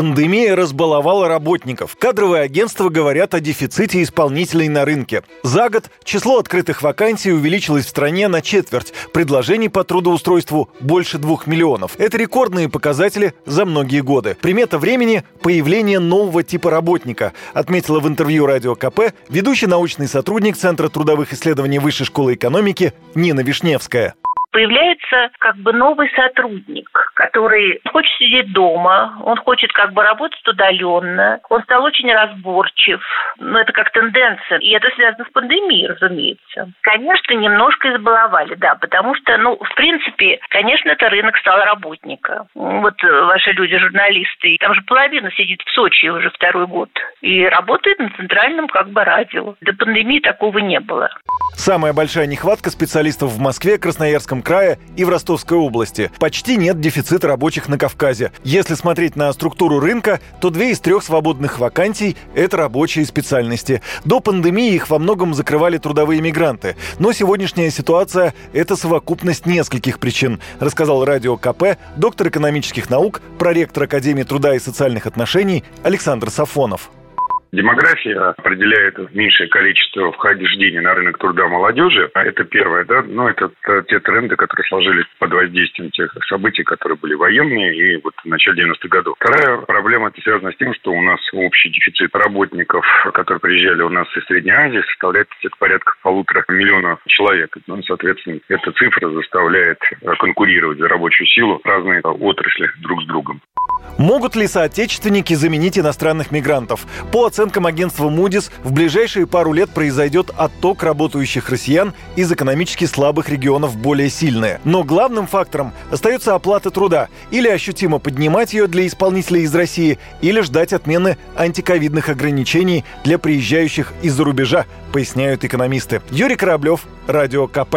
Пандемия разбаловала работников. Кадровые агентства говорят о дефиците исполнителей на рынке. За год число открытых вакансий увеличилось в стране на четверть. Предложений по трудоустройству больше двух миллионов. Это рекордные показатели за многие годы. Примета времени – появление нового типа работника, отметила в интервью Радио КП ведущий научный сотрудник Центра трудовых исследований Высшей школы экономики Нина Вишневская появляется как бы новый сотрудник, который хочет сидеть дома, он хочет как бы работать удаленно, он стал очень разборчив. Ну, это как тенденция. И это связано с пандемией, разумеется. Конечно, немножко избаловали, да, потому что, ну, в принципе, конечно, это рынок стал работника. Вот э, ваши люди, журналисты, там же половина сидит в Сочи уже второй год и работает на центральном как бы радио. До пандемии такого не было. Самая большая нехватка специалистов в Москве, Красноярском крае и в Ростовской области. Почти нет дефицита рабочих на Кавказе. Если смотреть на структуру рынка, то две из трех свободных вакансий – это рабочие специальности. До пандемии их во многом закрывали трудовые мигранты. Но сегодняшняя ситуация – это совокупность нескольких причин, рассказал радио КП доктор экономических наук, проректор Академии труда и социальных отношений Александр Сафонов. Демография определяет меньшее количество вхождения на рынок труда молодежи. А это первое, да, но это те тренды, которые сложились под воздействием тех событий, которые были военные и вот в начале 90-х годов. Вторая проблема это связана с тем, что у нас общий дефицит работников, которые приезжали у нас из Средней Азии, составляет порядка полутора миллионов человек. Ну, соответственно, эта цифра заставляет конкурировать за рабочую силу разные отрасли друг с другом. Могут ли соотечественники заменить иностранных мигрантов? По оценкам агентства Moody's, в ближайшие пару лет произойдет отток работающих россиян из экономически слабых регионов более сильные. Но главным фактором остается оплата труда. Или ощутимо поднимать ее для исполнителей из России, или ждать отмены антиковидных ограничений для приезжающих из-за рубежа, поясняют экономисты. Юрий Кораблев, Радио КП.